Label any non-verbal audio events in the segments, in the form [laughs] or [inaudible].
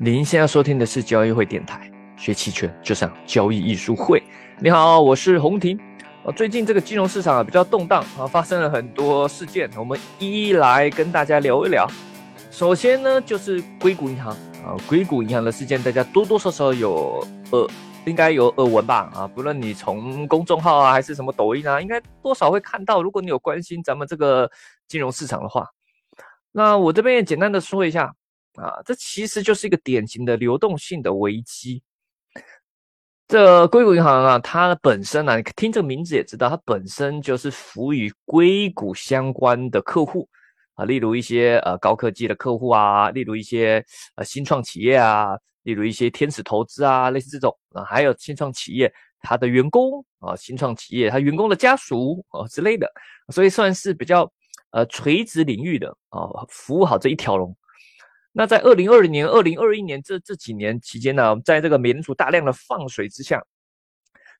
您现在收听的是交易会电台，学期权就上交易艺术会。你好，我是洪婷。最近这个金融市场啊比较动荡啊，发生了很多事件，我们一一来跟大家聊一聊。首先呢，就是硅谷银行啊，硅谷银行的事件，大家多多少少有耳，应该有耳闻吧啊，不论你从公众号啊，还是什么抖音啊，应该多少会看到。如果你有关心咱们这个金融市场的话，那我这边也简单的说一下啊，这其实就是一个典型的流动性的危机。这硅谷银行啊，它本身呢，你听这个名字也知道，它本身就是服务于硅谷相关的客户啊，例如一些呃高科技的客户啊，例如一些呃新创企业啊，例如一些天使投资啊，类似这种啊，还有新创企业它的员工啊，新创企业它员工的家属啊之类的，所以算是比较呃垂直领域的啊，服务好这一条龙。那在二零二零年、二零二一年这这几年期间呢，在这个美联储大量的放水之下，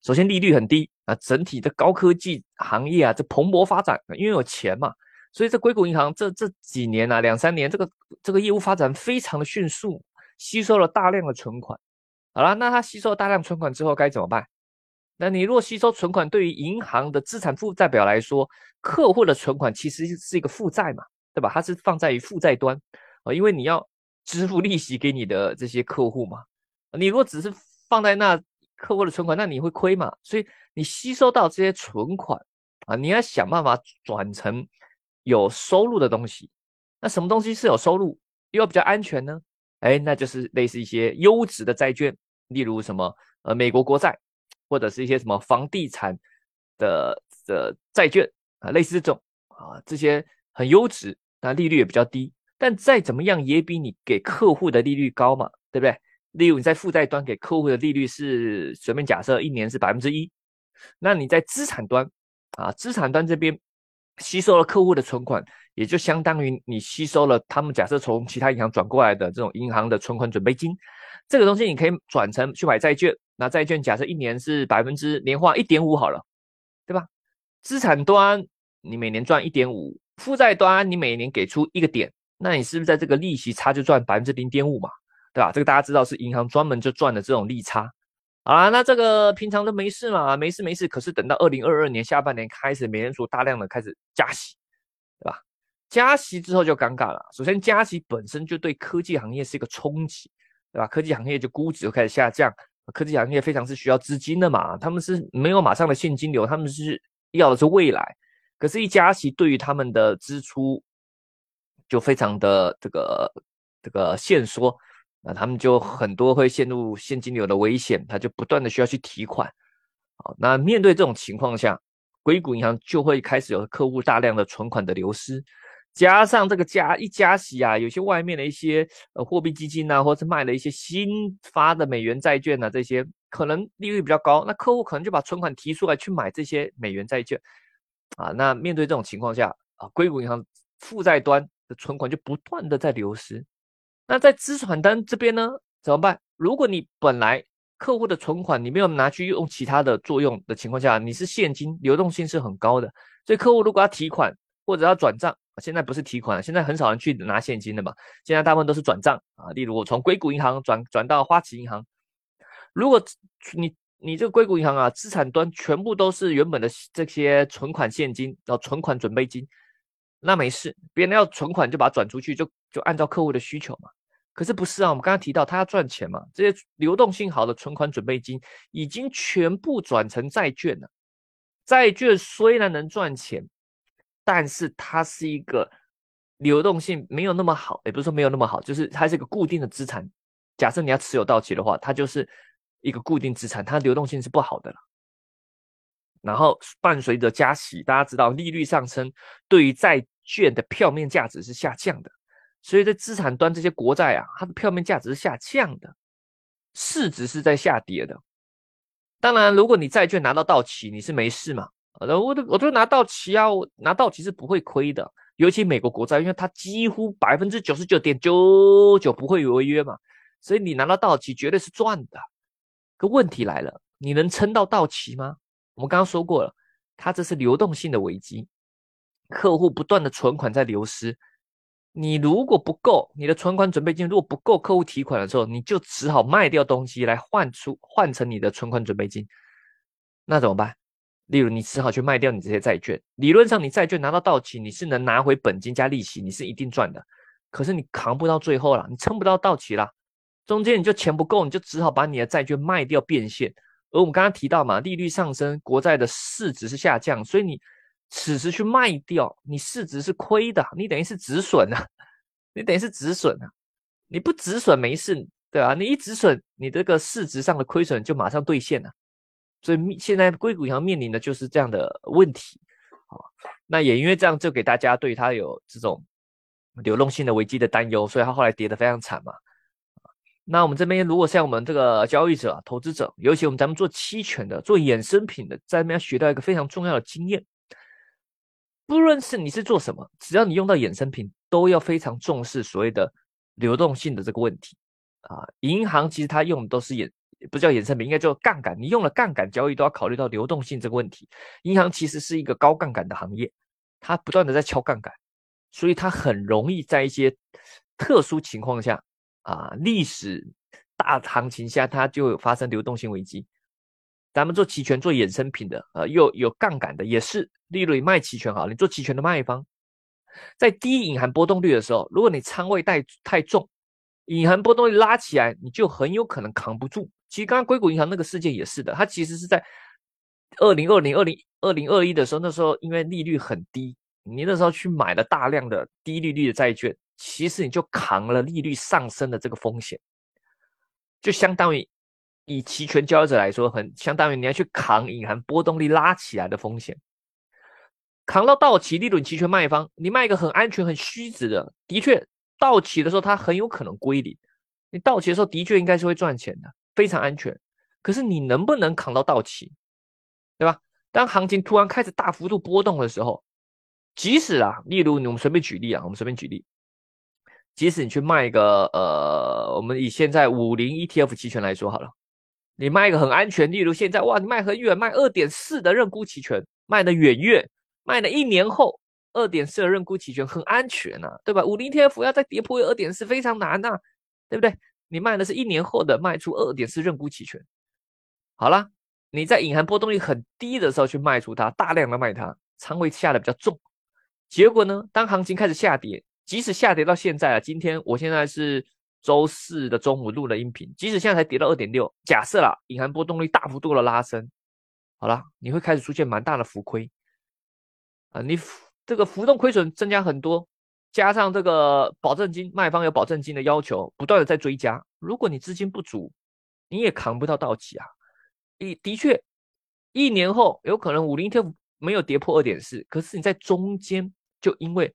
首先利率很低啊，整体的高科技行业啊，这蓬勃发展，因为有钱嘛，所以这硅谷银行这这几年啊，两三年这个这个业务发展非常的迅速，吸收了大量的存款。好了，那它吸收大量存款之后该怎么办？那你若吸收存款，对于银行的资产负债表来说，客户的存款其实是一个负债嘛，对吧？它是放在于负债端。因为你要支付利息给你的这些客户嘛，你如果只是放在那客户的存款，那你会亏嘛。所以你吸收到这些存款啊，你要想办法转成有收入的东西。那什么东西是有收入又比较安全呢？哎，那就是类似一些优质的债券，例如什么呃美国国债，或者是一些什么房地产的的债券啊，类似这种啊，这些很优质，那利率也比较低。但再怎么样也比你给客户的利率高嘛，对不对？例如你在负债端给客户的利率是随便假设一年是百分之一，那你在资产端啊，资产端这边吸收了客户的存款，也就相当于你吸收了他们假设从其他银行转过来的这种银行的存款准备金，这个东西你可以转成去买债券，那债券假设一年是百分之年化一点五好了，对吧？资产端你每年赚一点五，负债端你每年给出一个点。那你是不是在这个利息差就赚百分之零点五嘛，对吧？这个大家知道是银行专门就赚的这种利差。好啦，那这个平常都没事嘛，没事没事。可是等到二零二二年下半年开始，美联储大量的开始加息，对吧？加息之后就尴尬了。首先，加息本身就对科技行业是一个冲击，对吧？科技行业就估值就开始下降。科技行业非常是需要资金的嘛，他们是没有马上的现金流，他们是要的是未来。可是，一加息对于他们的支出。就非常的这个这个限缩，那他们就很多会陷入现金流的危险，他就不断的需要去提款。好，那面对这种情况下，硅谷银行就会开始有客户大量的存款的流失，加上这个加一加息啊，有些外面的一些呃货币基金啊，或者是卖了一些新发的美元债券啊，这些可能利率比较高，那客户可能就把存款提出来去买这些美元债券啊。那面对这种情况下啊，硅谷银行负债端。的存款就不断的在流失，那在资产端这边呢怎么办？如果你本来客户的存款你没有拿去用其他的作用的情况下，你是现金流动性是很高的，所以客户如果要提款或者要转账，现在不是提款，现在很少人去拿现金的嘛，现在大部分都是转账啊。例如我从硅谷银行转转到花旗银行，如果你你这个硅谷银行啊，资产端全部都是原本的这些存款现金，然后存款准备金。那没事，别人要存款就把它转出去，就就按照客户的需求嘛。可是不是啊？我们刚刚提到他要赚钱嘛，这些流动性好的存款准备金已经全部转成债券了。债券虽然能赚钱，但是它是一个流动性没有那么好，也不是说没有那么好，就是它是一个固定的资产。假设你要持有到期的话，它就是一个固定资产，它流动性是不好的了。然后伴随着加息，大家知道利率上升，对于债券的票面价值是下降的，所以在资产端这些国债啊，它的票面价值是下降的，市值是在下跌的。当然，如果你债券拿到到期，你是没事嘛？我都我都拿到期啊，我拿到期是不会亏的。尤其美国国债，因为它几乎百分之九十九点九九不会违约嘛，所以你拿到到期绝对是赚的。可问题来了，你能撑到到期吗？我们刚刚说过了，它这是流动性的危机，客户不断的存款在流失，你如果不够，你的存款准备金如果不够客户提款的时候，你就只好卖掉东西来换出换成你的存款准备金。那怎么办？例如你只好去卖掉你这些债券。理论上你债券拿到到期，你是能拿回本金加利息，你是一定赚的。可是你扛不到最后了，你撑不到到期了，中间你就钱不够，你就只好把你的债券卖掉变现。而我们刚刚提到嘛，利率上升，国债的市值是下降，所以你此时去卖掉，你市值是亏的，你等于是止损啊，你等于是止损啊，你不止损没事，对吧？你一止损，你这个市值上的亏损就马上兑现了。所以现在硅谷银行面临的就是这样的问题啊。那也因为这样，就给大家对它有这种流动性的危机的担忧，所以它后来跌得非常惨嘛。那我们这边如果像我们这个交易者、投资者，尤其我们咱们做期权的、做衍生品的，在那边学到一个非常重要的经验。不论是你是做什么，只要你用到衍生品，都要非常重视所谓的流动性的这个问题啊。银行其实它用的都是衍，不叫衍生品，应该叫杠杆。你用了杠杆交易，都要考虑到流动性这个问题。银行其实是一个高杠杆的行业，它不断的在敲杠杆，所以它很容易在一些特殊情况下。啊，历史大行情下，它就发生流动性危机。咱们做期权、做衍生品的，呃，又有杠杆的，也是。例如你卖期权好，你做期权的卖方，在低隐含波动率的时候，如果你仓位带太重，隐含波动率拉起来，你就很有可能扛不住。其实刚刚硅谷银行那个事件也是的，它其实是在二零二零、二零二零二一的时候，那时候因为利率很低，你那时候去买了大量的低利率的债券。其实你就扛了利率上升的这个风险，就相当于以期权交易者来说，很相当于你要去扛隐含波动率拉起来的风险，扛到到期，利润期权卖方，你卖一个很安全、很虚值的，的确到期的时候它很有可能归零，你到期的时候的确应该是会赚钱的，非常安全。可是你能不能扛到到期，对吧？当行情突然开始大幅度波动的时候，即使啊，例如我们随便举例啊，我们随便举例。即使你去卖一个呃，我们以现在五零 ETF 期权来说好了，你卖一个很安全，例如现在哇，你卖很远，卖二点四的认沽期权，卖的远远，卖了一年后二点四的认沽期权很安全呐，对吧？五零 ETF 要再跌破二点四非常难呐，对不对？你卖的是一年后的卖出二点四认沽期权，好了，你在隐含波动率很低的时候去卖出它，大量的卖它，仓位下的比较重，结果呢，当行情开始下跌。即使下跌到现在啊，今天我现在是周四的中午录了音频。即使现在才跌到二点六，假设啦，隐含波动率大幅度的拉升，好了，你会开始出现蛮大的浮亏啊。你这个浮动亏损增加很多，加上这个保证金，卖方有保证金的要求，不断的在追加。如果你资金不足，你也扛不到到期啊。一的确，一年后有可能五零天没有跌破二点四，可是你在中间就因为。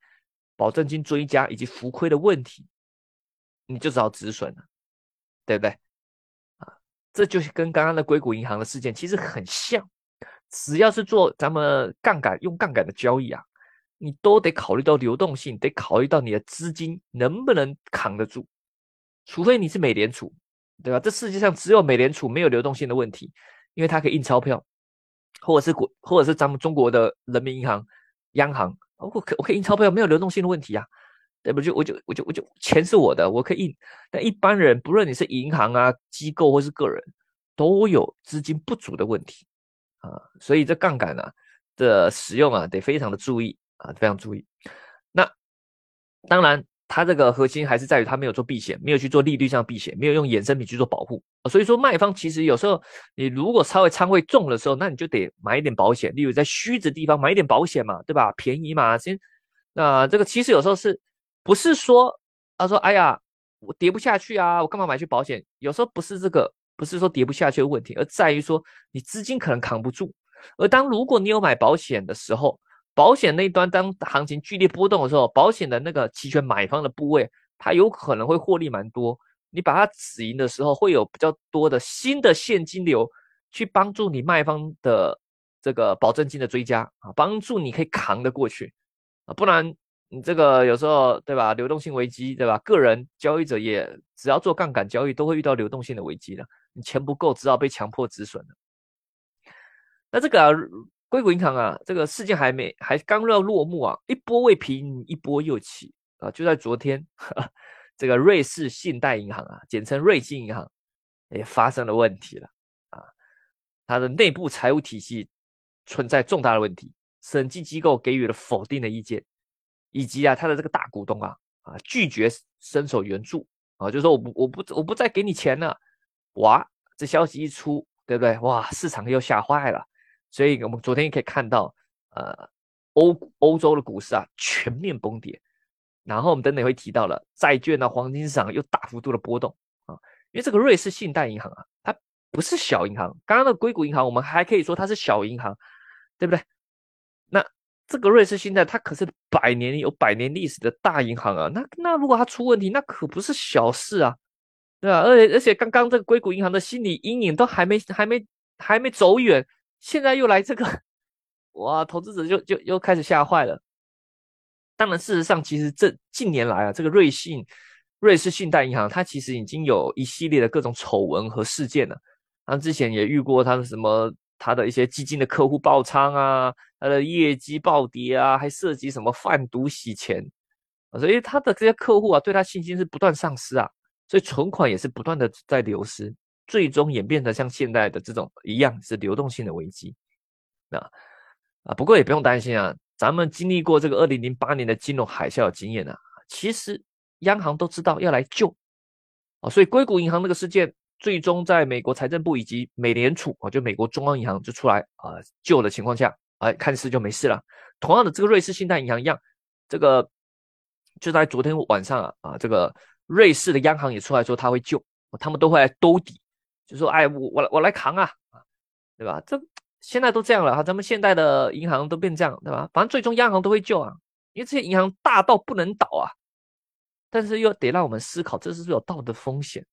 保证金追加以及浮亏的问题，你就只好止损了，对不对？啊，这就是跟刚刚的硅谷银行的事件其实很像。只要是做咱们杠杆用杠杆的交易啊，你都得考虑到流动性，得考虑到你的资金能不能扛得住。除非你是美联储，对吧？这世界上只有美联储没有流动性的问题，因为它可以印钞票，或者是国，或者是咱们中国的人民银行、央行。我可我可以印钞票，没有流动性的问题啊，对不？就我就我就我就钱是我的，我可以印。但一般人，不论你是银行啊、机构或是个人，都有资金不足的问题啊，所以这杠杆啊的使用啊，得非常的注意啊，非常注意。那当然。它这个核心还是在于它没有做避险，没有去做利率上避险，没有用衍生品去做保护所以说卖方其实有时候你如果稍微仓位重的时候，那你就得买一点保险，例如在虚值地方买一点保险嘛，对吧？便宜嘛，先。那这个其实有时候是不是说他说哎呀我跌不下去啊，我干嘛买去保险？有时候不是这个，不是说跌不下去的问题，而在于说你资金可能扛不住。而当如果你有买保险的时候，保险那一端，当行情剧烈波动的时候，保险的那个期权买方的部位，它有可能会获利蛮多。你把它止盈的时候，会有比较多的新的现金流去帮助你卖方的这个保证金的追加啊，帮助你可以扛得过去啊。不然你这个有时候对吧，流动性危机对吧？个人交易者也只要做杠杆交易，都会遇到流动性的危机的。你钱不够，只好被强迫止损了。那这个。硅谷银行啊，这个事件还没还刚要落幕啊，一波未平一波又起啊，就在昨天，[laughs] 这个瑞士信贷银行啊，简称瑞信银行，也发生了问题了啊，它的内部财务体系存在重大的问题，审计机构给予了否定的意见，以及啊，它的这个大股东啊啊拒绝伸手援助啊，就说我不我不我不再给你钱了，哇，这消息一出，对不对？哇，市场又吓坏了，所以我们昨天也可以看到，呃。欧欧洲的股市啊全面崩跌，然后我们等等会提到了债券啊黄金市场又大幅度的波动啊，因为这个瑞士信贷银行啊，它不是小银行，刚刚的硅谷银行我们还可以说它是小银行，对不对？那这个瑞士信贷它可是百年有百年历史的大银行啊，那那如果它出问题，那可不是小事啊，对吧？而且而且刚刚这个硅谷银行的心理阴影都还没还没还没走远，现在又来这个。[laughs] 哇，投资者就就又开始吓坏了。当然，事实上，其实这近年来啊，这个瑞信、瑞士信贷银行，它其实已经有一系列的各种丑闻和事件了。他之前也遇过他的什么，他的一些基金的客户爆仓啊，他的业绩暴跌啊，还涉及什么贩毒洗钱，所以他的这些客户啊，对他信心是不断丧失啊，所以存款也是不断的在流失，最终演变得像现在的这种一样，是流动性的危机。那。啊，不过也不用担心啊，咱们经历过这个二零零八年的金融海啸的经验啊，其实央行都知道要来救啊，所以硅谷银行那个事件，最终在美国财政部以及美联储啊，就美国中央银行就出来啊救的情况下，哎，看似就没事了。同样的，这个瑞士信贷银行一样，这个就在昨天晚上啊啊，这个瑞士的央行也出来说他会救，他们都会来兜底，就说哎，我我我来扛啊啊，对吧？这。现在都这样了哈，咱们现在的银行都变这样，对吧？反正最终央行都会救啊，因为这些银行大到不能倒啊。但是又得让我们思考，这是不是有道德风险？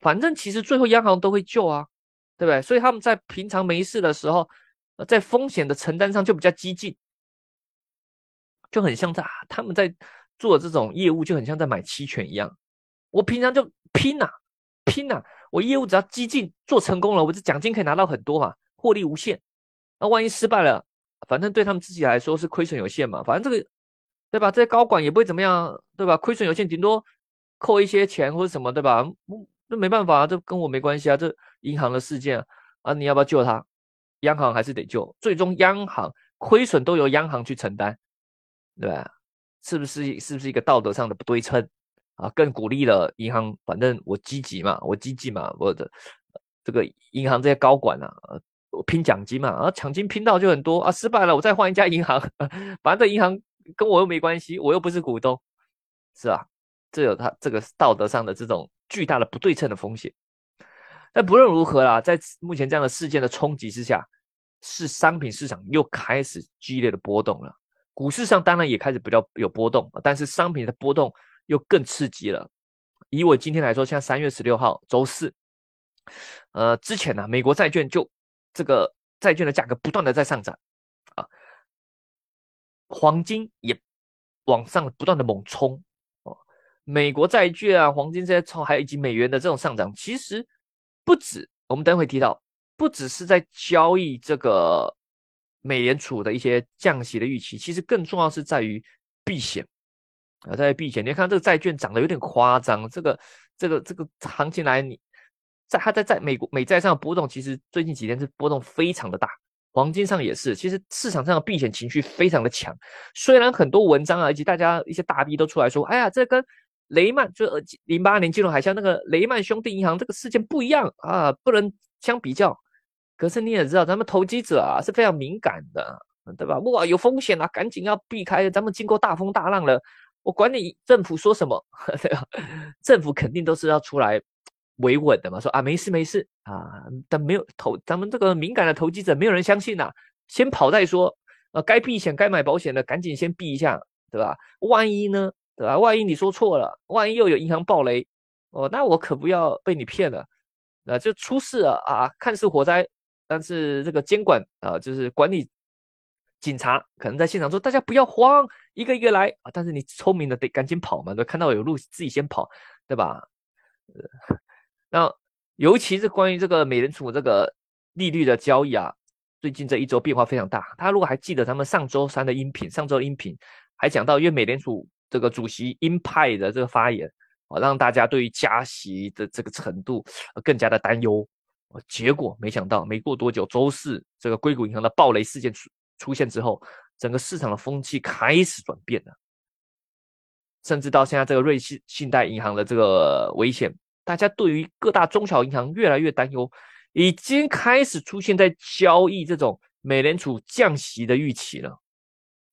反正其实最后央行都会救啊，对不对？所以他们在平常没事的时候，在风险的承担上就比较激进，就很像在他们在做这种业务，就很像在买期权一样。我平常就拼呐，拼呐，我业务只要激进，做成功了，我这奖金可以拿到很多嘛。获利无限，那万一失败了，反正对他们自己来说是亏损有限嘛。反正这个，对吧？这些高管也不会怎么样，对吧？亏损有限，顶多扣一些钱或者什么，对吧？那没办法，这跟我没关系啊。这银行的事件啊，你要不要救他？央行还是得救，最终央行亏损都由央行去承担，对吧？是不是？是不是一个道德上的不对称啊？更鼓励了银行，反正我积极嘛，我积极嘛，我的这个银行这些高管啊。我拼奖金嘛，啊，奖金拼到就很多啊，失败了我再换一家银行，[laughs] 反正这银行跟我又没关系，我又不是股东，是吧？这有他这个道德上的这种巨大的不对称的风险。但不论如何啦，在目前这样的事件的冲击之下，是商品市场又开始激烈的波动了。股市上当然也开始比较有波动，但是商品的波动又更刺激了。以我今天来说，像三月十六号周四，呃，之前呢，美国债券就这个债券的价格不断的在上涨，啊，黄金也往上不断的猛冲哦，美国债券啊，黄金这些冲，还有以及美元的这种上涨，其实不止，我们等会提到，不只是在交易这个美联储的一些降息的预期，其实更重要是在于避险啊，在避险。你看这个债券涨得有点夸张，这个这个这个行情来你。在它在在美国美债上的波动，其实最近几天是波动非常的大，黄金上也是。其实市场上的避险情绪非常的强，虽然很多文章啊，以及大家一些大 V 都出来说，哎呀，这跟雷曼就零八年金融海啸那个雷曼兄弟银行这个事件不一样啊，不能相比较。可是你也知道，咱们投机者啊是非常敏感的，对吧？哇，有风险啊，赶紧要避开。咱们经过大风大浪了，我管你政府说什么，[laughs] 对吧？政府肯定都是要出来。维稳的嘛，说啊没事没事啊，但没有投咱们这个敏感的投机者，没有人相信呐，先跑再说，呃，该避险该买保险的赶紧先避一下，对吧？万一呢，对吧？万一你说错了，万一又有银行暴雷，哦，那我可不要被你骗了，那就出事了啊！看似火灾，但是这个监管啊，就是管理警察可能在现场说大家不要慌，一个一个来啊，但是你聪明的得赶紧跑嘛，都看到有路自己先跑，对吧？呃。那尤其是关于这个美联储这个利率的交易啊，最近这一周变化非常大。他如果还记得咱们上周三的音频，上周音频还讲到，因为美联储这个主席鹰派的这个发言啊，让大家对于加息的这个程度更加的担忧。结果没想到，没过多久，周四这个硅谷银行的暴雷事件出出现之后，整个市场的风气开始转变了，甚至到现在这个瑞信信贷银行的这个危险，大家对于各大中小银行越来越担忧，已经开始出现在交易这种美联储降息的预期了。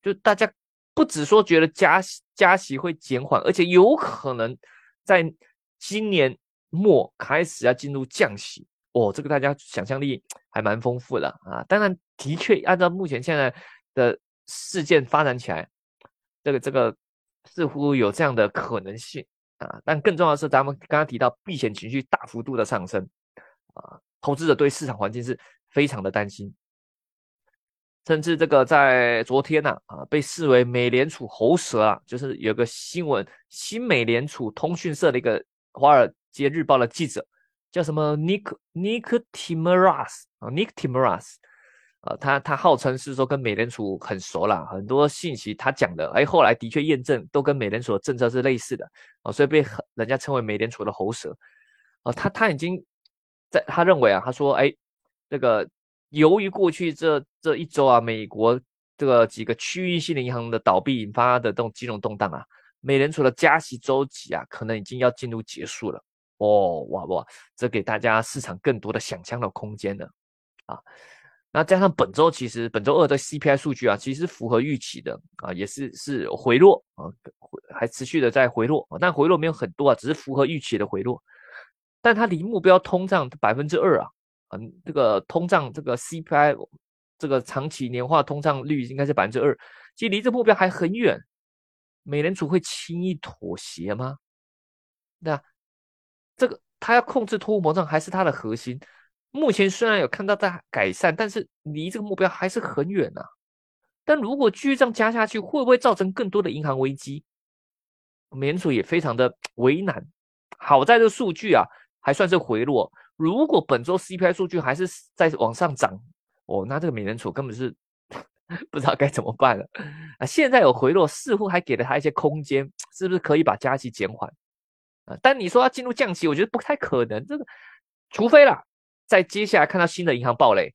就大家不只说觉得加息加息会减缓，而且有可能在今年末开始要进入降息。哦，这个大家想象力还蛮丰富的啊！当然，的确按照目前现在的事件发展起来，这个这个似乎有这样的可能性啊。但更重要的是，咱们刚刚提到避险情绪大幅度的上升啊，投资者对市场环境是非常的担心，甚至这个在昨天呢啊，被视为美联储喉舌啊，就是有个新闻，新美联储通讯社的一个《华尔街日报》的记者。叫什么 Nick Nick Timras 啊，Nick Timras 啊，他他号称是说跟美联储很熟啦，很多信息他讲的，哎，后来的确验证都跟美联储的政策是类似的啊，所以被人家称为美联储的喉舌啊。他他已经在他认为啊，他说，哎，这个由于过去这这一周啊，美国这个几个区域性的银行的倒闭引发的这种金融动荡啊，美联储的加息周期啊，可能已经要进入结束了。哦，哇哇，这给大家市场更多的想象的空间了啊！那加上本周其实本周二的 CPI 数据啊，其实符合预期的啊，也是是回落啊，还持续的在回落，但回落没有很多啊，只是符合预期的回落。但它离目标通胀百分之二啊，嗯，这个通胀这个 CPI 这个长期年化通胀率应该是百分之二，其实离这目标还很远。美联储会轻易妥协吗？那？这个他要控制通货膨胀还是它的核心？目前虽然有看到在改善，但是离这个目标还是很远呐。但如果继续这样加下去，会不会造成更多的银行危机？美联储也非常的为难。好在这数据啊还算是回落。如果本周 CPI 数据还是在往上涨，哦，那这个美联储根本是 [laughs] 不知道该怎么办了啊！现在有回落，似乎还给了他一些空间，是不是可以把加息减缓？但你说要进入降息，我觉得不太可能。这个，除非啦，在接下来看到新的银行暴雷，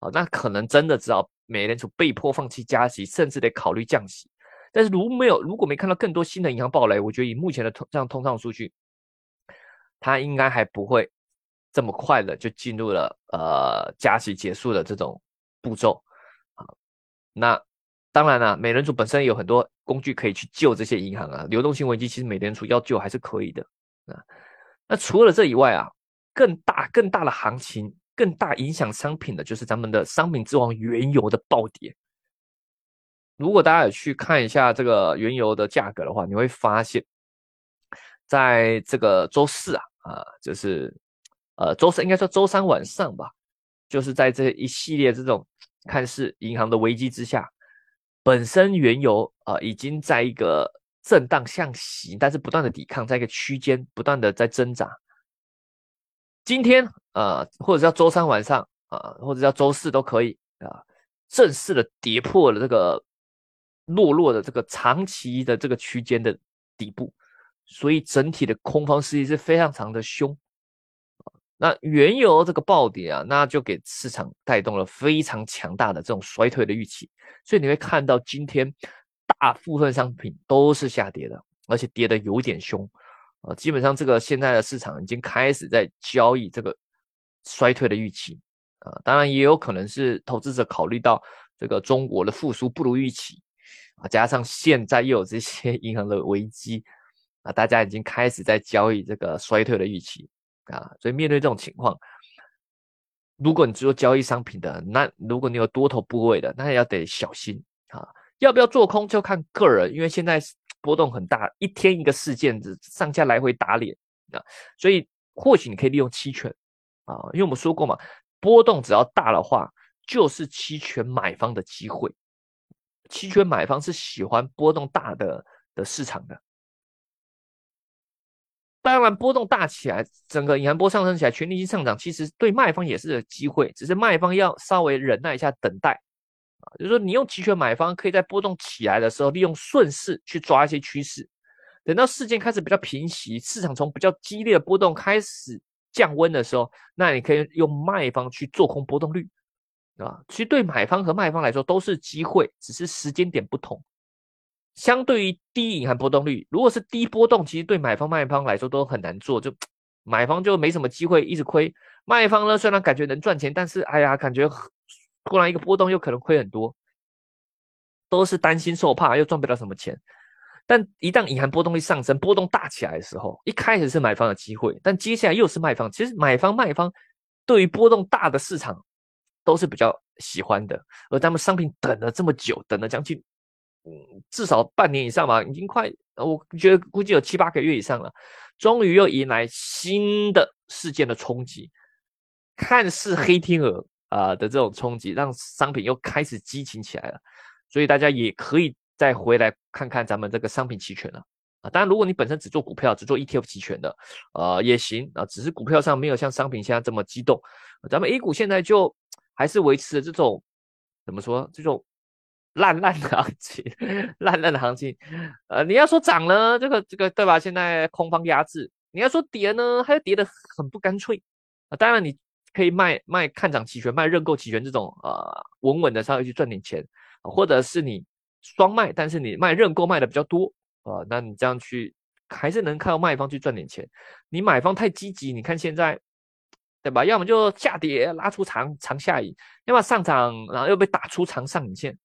哦，那可能真的只要美联储被迫放弃加息，甚至得考虑降息。但是如没有，如果没看到更多新的银行暴雷，我觉得以目前的通这样通胀数据，它应该还不会这么快的就进入了呃加息结束的这种步骤。啊，那。当然了，美联储本身有很多工具可以去救这些银行啊。流动性危机其实美联储要救还是可以的啊。那除了这以外啊，更大更大的行情、更大影响商品的就是咱们的商品之王原油的暴跌。如果大家有去看一下这个原油的价格的话，你会发现，在这个周四啊啊，就是呃周三应该说周三晚上吧，就是在这一系列这种看似银行的危机之下。本身原油啊已经在一个震荡向行，但是不断的抵抗，在一个区间不断的在挣扎。今天啊，或者叫周三晚上啊，或者叫周四都可以啊，正式的跌破了这个落落的这个长期的这个区间的底部，所以整体的空方势力是非常长的凶。那原油这个暴跌啊，那就给市场带动了非常强大的这种衰退的预期，所以你会看到今天大部分商品都是下跌的，而且跌的有点凶啊。基本上这个现在的市场已经开始在交易这个衰退的预期啊，当然也有可能是投资者考虑到这个中国的复苏不如预期啊，加上现在又有这些 [laughs] 银行的危机啊，大家已经开始在交易这个衰退的预期。啊，所以面对这种情况，如果你做交易商品的，那如果你有多头部位的，那也要得小心啊。要不要做空就看个人，因为现在波动很大，一天一个事件，上下来回打脸啊。所以或许你可以利用期权啊，因为我们说过嘛，波动只要大的话，就是期权买方的机会。期权买方是喜欢波动大的的市场的。当然，波动大起来，整个银行波上升起来，权利金上涨，其实对卖方也是机会，只是卖方要稍微忍耐一下，等待啊。就是说你用期权买方可以在波动起来的时候，利用顺势去抓一些趋势，等到事件开始比较平息，市场从比较激烈的波动开始降温的时候，那你可以用卖方去做空波动率，啊，其实对买方和卖方来说都是机会，只是时间点不同。相对于低隐含波动率，如果是低波动，其实对买方卖方来说都很难做，就买方就没什么机会一直亏，卖方呢虽然感觉能赚钱，但是哎呀，感觉。突然一个波动又可能亏很多，都是担心受怕又赚不了什么钱。但一旦隐含波动率上升，波动大起来的时候，一开始是买方的机会，但接下来又是卖方。其实买方卖方对于波动大的市场都是比较喜欢的。而他们商品等了这么久，等了将近嗯至少半年以上吧，已经快我觉得估计有七八个月以上了，终于又迎来新的事件的冲击，看似黑天鹅。啊的这种冲击，让商品又开始激情起来了，所以大家也可以再回来看看咱们这个商品期权了啊。当然，如果你本身只做股票，只做 ETF 期权的，呃也行啊，只是股票上没有像商品现在这么激动。咱们 A 股现在就还是维持这种怎么说，这种烂烂的行情，烂烂的行情。呃，你要说涨呢，这个这个对吧？现在空方压制。你要说跌呢，它又跌得很不干脆啊。当然你。可以卖卖看涨期权，卖认购期权这种呃稳稳的稍微去赚点钱，或者是你双卖，但是你卖认购卖的比较多啊，那你这样去还是能靠卖方去赚点钱。你买方太积极，你看现在对吧？要么就下跌拉出长长下影，要么上涨然后又被打出长上影线，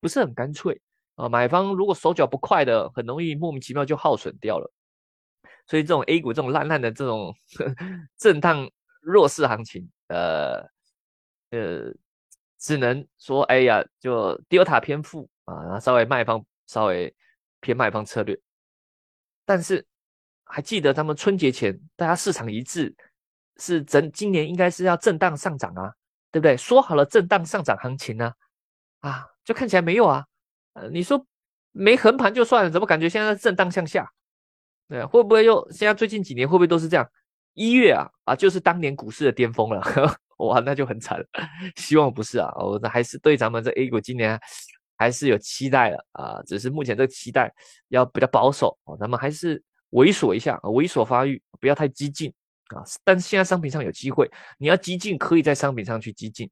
不是很干脆啊。买方如果手脚不快的，很容易莫名其妙就耗损掉了。所以这种 A 股这种烂烂的这种 [laughs] 震荡。弱势行情，呃呃，只能说，哎呀，就 Delta 偏负啊，然后稍微卖方稍微偏卖方策略。但是还记得他们春节前大家市场一致是整今年应该是要震荡上涨啊，对不对？说好了震荡上涨行情呢，啊，就看起来没有啊。呃，你说没横盘就算了，怎么感觉现在震荡向下？对，会不会又现在最近几年会不会都是这样？一月啊啊，就是当年股市的巅峰了，[laughs] 哇，那就很惨了。[laughs] 希望不是啊，我还是对咱们这 A 股今年还是有期待的啊，只是目前这个期待要比较保守啊，咱们还是猥琐一下，猥琐发育，不要太激进啊。但是现在商品上有机会，你要激进，可以在商品上去激进。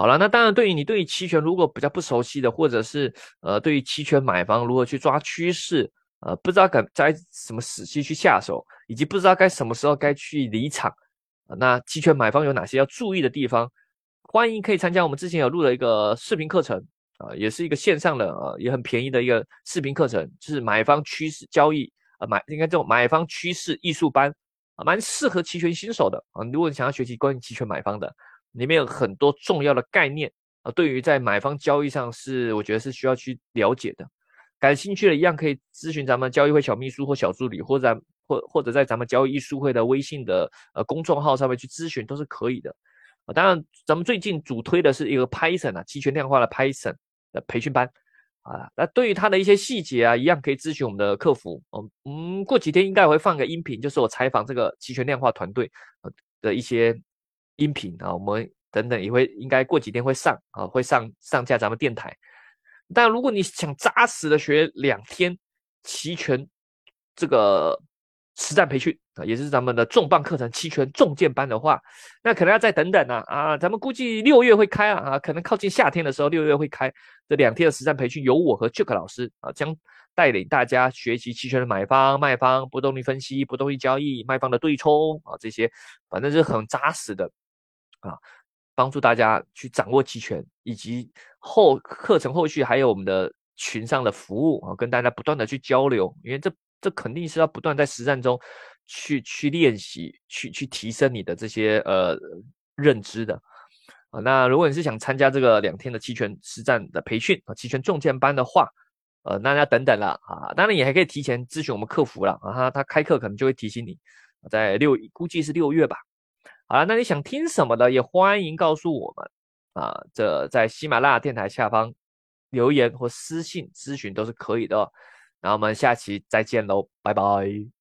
好了，那当然，对于你对于期权如果比较不熟悉的，或者是呃，对于期权买方如何去抓趋势。呃，不知道该在什么时期去下手，以及不知道该什么时候该去离场，那期权买方有哪些要注意的地方？欢迎可以参加我们之前有录的一个视频课程啊，也是一个线上的啊，也很便宜的一个视频课程，就是买方趋势交易啊，买应该这种买方趋势艺术班啊，蛮适合期权新手的啊。如果你想要学习关于期权买方的，里面有很多重要的概念啊，对于在买方交易上是我觉得是需要去了解的。感兴趣的一样可以咨询咱们交易会小秘书或小助理，或者或或者在咱们交易艺术会的微信的呃公众号上面去咨询都是可以的。啊，当然咱们最近主推的是一个 Python 啊，期权量化的 Python 的培训班啊。那对于它的一些细节啊，一样可以咨询我们的客服。嗯，过几天应该会放个音频，就是我采访这个期权量化团队的一些音频啊。我们等等也会应该过几天会上啊，会上上架咱们电台。但如果你想扎实的学两天期权这个实战培训啊，也是咱们的重磅课程期权重剑班的话，那可能要再等等呢啊！咱们估计六月会开啊啊，可能靠近夏天的时候六月会开这两天的实战培训，由我和 Jack 老师啊将带领大家学习期权的买方卖方波动率分析、波动率交易、卖方的对冲啊这些，反正是很扎实的啊。帮助大家去掌握期权，以及后课程后续还有我们的群上的服务啊，跟大家不断的去交流，因为这这肯定是要不断在实战中去去练习，去去提升你的这些呃认知的啊。那如果你是想参加这个两天的期权实战的培训啊，期权重剑班的话，呃，那要等等了啊。当然你还可以提前咨询我们客服了啊，他他开课可能就会提醒你，在六估计是六月吧。好了，那你想听什么的，也欢迎告诉我们啊！这在喜马拉雅电台下方留言或私信咨询都是可以的。那我们下期再见喽，拜拜。